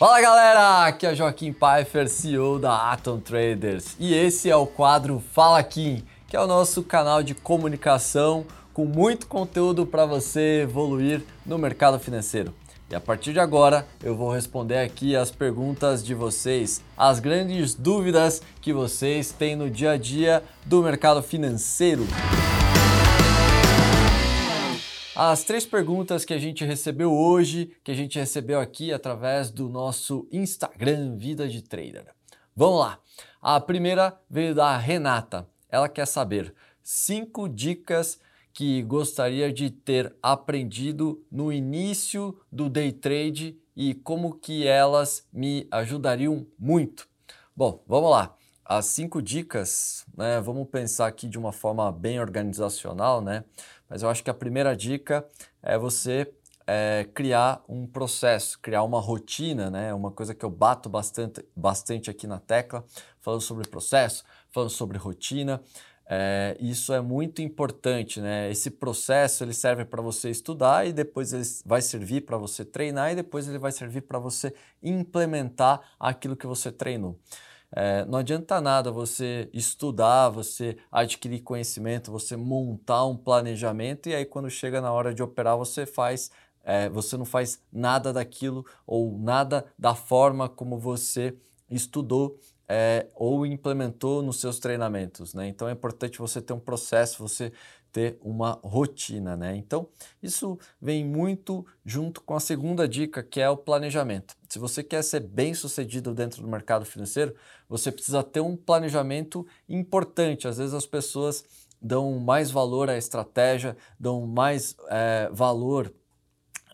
Fala galera, aqui é Joaquim Pfeiffer, CEO da Atom Traders e esse é o quadro Fala Kim, que é o nosso canal de comunicação com muito conteúdo para você evoluir no mercado financeiro. E a partir de agora eu vou responder aqui as perguntas de vocês, as grandes dúvidas que vocês têm no dia a dia do mercado financeiro. As três perguntas que a gente recebeu hoje, que a gente recebeu aqui através do nosso Instagram Vida de Trader. Vamos lá. A primeira veio da Renata. Ela quer saber cinco dicas que gostaria de ter aprendido no início do day trade e como que elas me ajudariam muito. Bom, vamos lá. As cinco dicas, né? Vamos pensar aqui de uma forma bem organizacional, né? Mas eu acho que a primeira dica é você é, criar um processo, criar uma rotina, né? Uma coisa que eu bato bastante, bastante aqui na tecla, falando sobre processo, falando sobre rotina. É, isso é muito importante, né? Esse processo ele serve para você estudar e depois ele vai servir para você treinar e depois ele vai servir para você implementar aquilo que você treinou. É, não adianta nada você estudar, você adquirir conhecimento, você montar um planejamento e aí quando chega na hora de operar você faz, é, você não faz nada daquilo ou nada da forma como você estudou é, ou implementou nos seus treinamentos. Né? Então é importante você ter um processo, você ter uma rotina, né? Então, isso vem muito junto com a segunda dica, que é o planejamento. Se você quer ser bem sucedido dentro do mercado financeiro, você precisa ter um planejamento importante. Às vezes as pessoas dão mais valor à estratégia, dão mais é, valor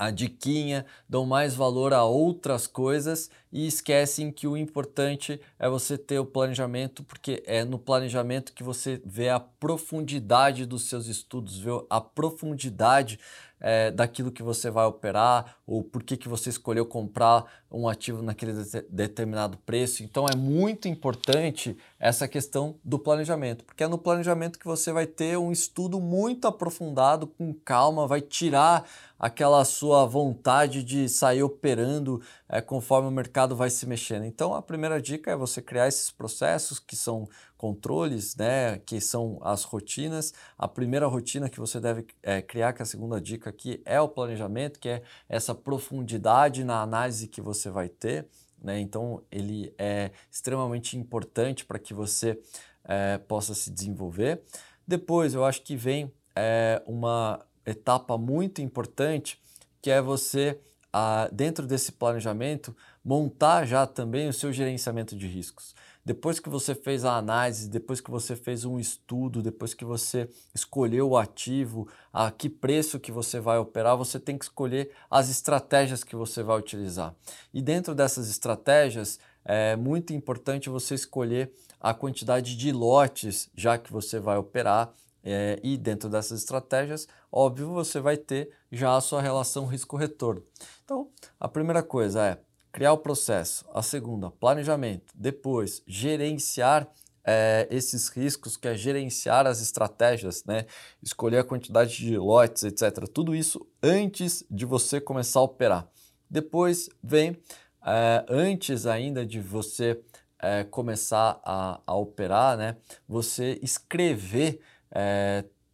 a diquinha, dão mais valor a outras coisas e esquecem que o importante é você ter o planejamento, porque é no planejamento que você vê a profundidade dos seus estudos, vê a profundidade é, daquilo que você vai operar ou por que, que você escolheu comprar um ativo naquele de determinado preço. Então é muito importante essa questão do planejamento, porque é no planejamento que você vai ter um estudo muito aprofundado, com calma, vai tirar aquela sua vontade de sair operando é, conforme o mercado vai se mexendo. Então a primeira dica é você criar esses processos que são controles, né, que são as rotinas. A primeira rotina que você deve é, criar, que é a segunda dica aqui, é o planejamento, que é essa profundidade na análise que você vai ter. Né? Então, ele é extremamente importante para que você é, possa se desenvolver. Depois, eu acho que vem é, uma etapa muito importante, que é você, ah, dentro desse planejamento, montar já também o seu gerenciamento de riscos. Depois que você fez a análise, depois que você fez um estudo, depois que você escolheu o ativo, a que preço que você vai operar, você tem que escolher as estratégias que você vai utilizar. E dentro dessas estratégias, é muito importante você escolher a quantidade de lotes já que você vai operar. É, e dentro dessas estratégias, óbvio, você vai ter já a sua relação risco-retorno. Então, a primeira coisa é criar o processo. A segunda, planejamento. Depois, gerenciar é, esses riscos, que é gerenciar as estratégias, né? escolher a quantidade de lotes, etc. Tudo isso antes de você começar a operar. Depois vem, é, antes ainda de você é, começar a, a, operar, né? você escrever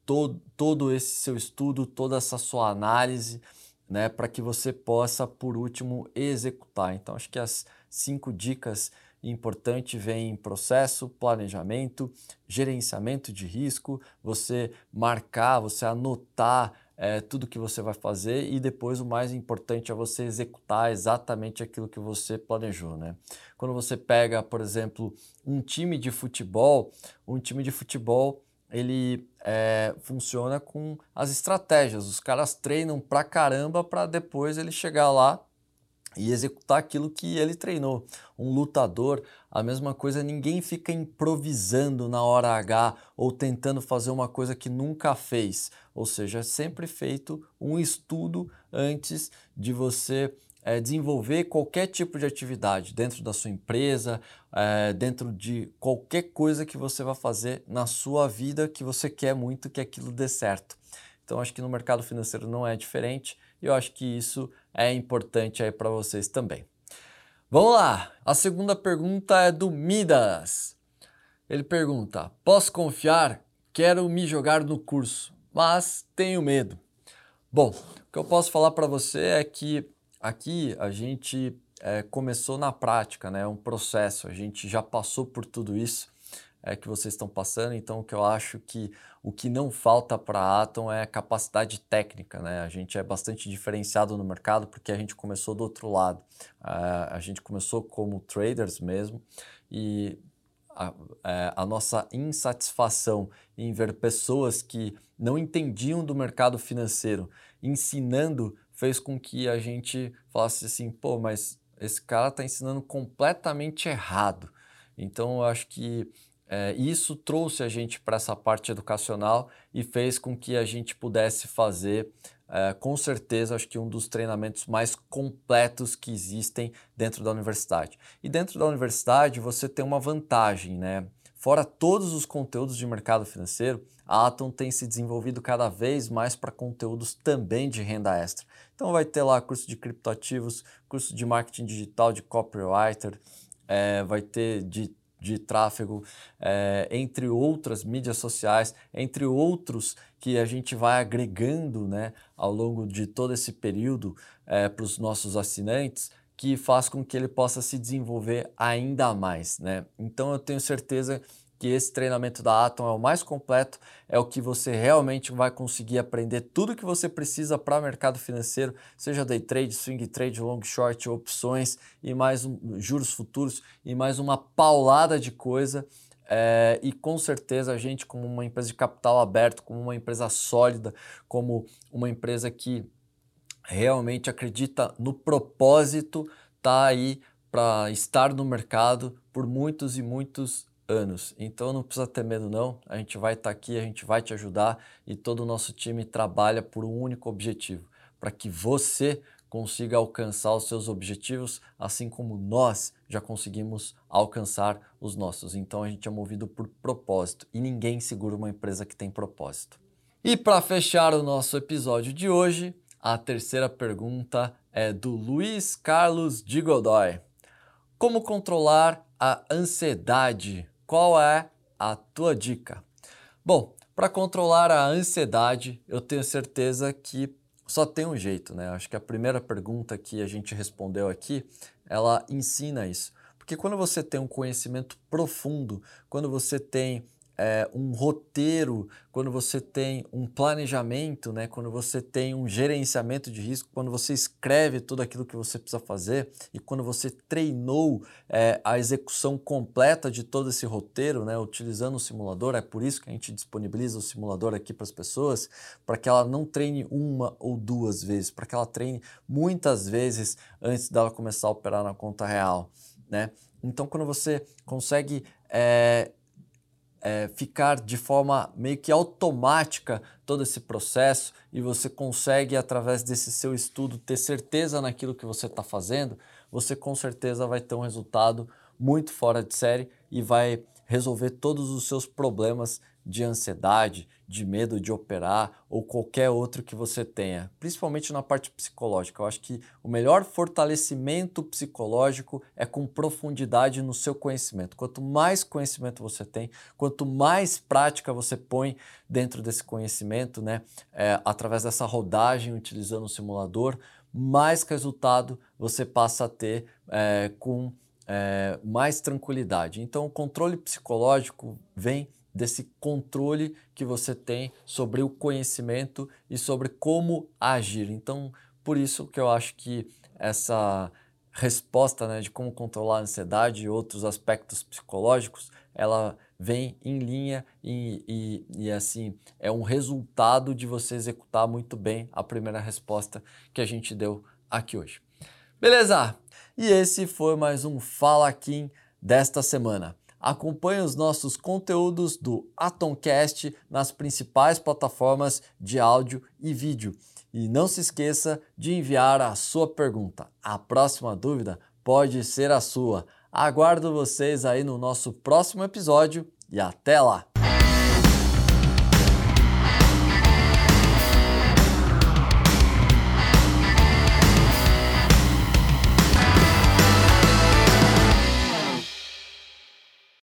todo, todo esse seu estudo, toda essa sua análise, né, para que você possa, por último, executar. Então, acho que as cinco dicas importantes vêm processo, planejamento, gerenciamento de risco, você marcar, você anotar é, tudo que você vai fazer e depois o mais importante é você executar exatamente aquilo que você planejou, né? Quando você pega, por exemplo, um time de futebol, um time de futebol ele é, funciona com as estratégias. Os caras treinam pra caramba para depois ele chegar lá e executar aquilo que ele treinou. Um lutador, a mesma coisa, ninguém fica improvisando na hora H ou tentando fazer uma coisa que nunca fez. Ou seja, é sempre feito um estudo antes de você é, desenvolver qualquer tipo de atividade dentro da sua empresa, é, dentro de qualquer coisa que você vai fazer na sua vida que você quer muito que aquilo dê certo. Então acho que no mercado financeiro não é diferente e eu acho que isso é importante aí para vocês também. Vamos lá! A segunda pergunta é do Midas. Ele pergunta: Posso confiar? Quero me jogar no curso, mas tenho medo. Bom, o que eu posso falar para você é que aqui a gente é, começou na prática, né? Um processo, a gente já passou por tudo isso é, que vocês estão passando, então o que eu acho que o que não falta para a Atom é capacidade técnica, né? A gente é bastante diferenciado no mercado porque a gente começou do outro lado. A gente começou como traders mesmo e a, é, a, nossa insatisfação em ver pessoas que não entendiam do mercado financeiro ensinando fez com que a gente falasse assim, pô, mas esse cara está ensinando completamente errado. Então eu acho que é, isso trouxe a gente para essa parte educacional e fez com que a gente pudesse fazer, é, com certeza, acho que um dos treinamentos mais completos que existem dentro da universidade. E dentro da universidade você tem uma vantagem, né? Fora todos os conteúdos de mercado financeiro, a Atom tem se desenvolvido cada vez mais para conteúdos também de renda extra. Então vai ter lá curso de criptoativos, curso de marketing digital, de copywriter, é, vai ter de de tráfego, é, entre outras mídias sociais, entre outros que a gente vai agregando né, ao longo de todo esse período é, para os nossos assinantes, que faz com que ele possa se desenvolver ainda mais. Né? Então eu tenho certeza que esse treinamento da Atom é o mais completo, é o que você realmente vai conseguir aprender tudo que você precisa para o mercado financeiro, seja day trade, swing trade, long short, opções e mais um, juros futuros e mais uma paulada de coisa. É, e com certeza a gente, como uma empresa de capital aberto, como uma empresa sólida, como uma empresa que realmente acredita no propósito, tá aí para estar no mercado por muitos e muitos anos. Então não precisa ter medo não, a gente vai estar tá aqui, a gente vai te ajudar e todo o nosso time trabalha por um único objetivo, para que você consiga alcançar os seus objetivos, assim como nós já conseguimos alcançar os nossos. Então a gente é movido por propósito e ninguém segura uma empresa que tem propósito. E para fechar o nosso episódio de hoje, a terceira pergunta é do Luiz Carlos de Godoy. Como controlar a ansiedade qual é a tua dica? Bom, para controlar a ansiedade, eu tenho certeza que só tem um jeito, né? Acho que a primeira pergunta que a gente respondeu aqui, ela ensina isso. Porque quando você tem um conhecimento profundo, quando você tem é, um roteiro, quando você tem um planejamento, né, quando você tem um gerenciamento de risco, quando você escreve tudo aquilo que você precisa fazer e quando você treinou é, a execução completa de todo esse roteiro, né, utilizando o simulador, é por isso que a gente disponibiliza o simulador aqui para as pessoas, para que ela não treine uma ou duas vezes, para que ela treine muitas vezes antes dela começar a operar na conta real. Né? Então, quando você consegue é, é, ficar de forma meio que automática todo esse processo e você consegue, através desse seu estudo, ter certeza naquilo que você está fazendo, você com certeza vai ter um resultado muito fora de série e vai resolver todos os seus problemas de ansiedade, de medo de operar ou qualquer outro que você tenha, principalmente na parte psicológica. Eu acho que o melhor fortalecimento psicológico é com profundidade no seu conhecimento. Quanto mais conhecimento você tem, quanto mais prática você põe dentro desse conhecimento, né, é, através dessa rodagem utilizando o simulador, mais resultado você passa a ter é, com é, mais tranquilidade. Então, o controle psicológico vem desse controle que você tem sobre o conhecimento e sobre como agir. Então, por isso que eu acho que essa resposta né, de como controlar a ansiedade e outros aspectos psicológicos, ela vem em linha e, e, e, assim é um resultado de você executar muito bem a primeira resposta que a gente deu aqui hoje. Beleza? E esse foi mais um Fala Kim desta semana. Acompanhe os nossos conteúdos do Atomcast nas principais plataformas de áudio e vídeo. E não se esqueça de enviar a sua pergunta. A próxima dúvida pode ser a sua. Aguardo vocês aí no nosso próximo episódio e até lá!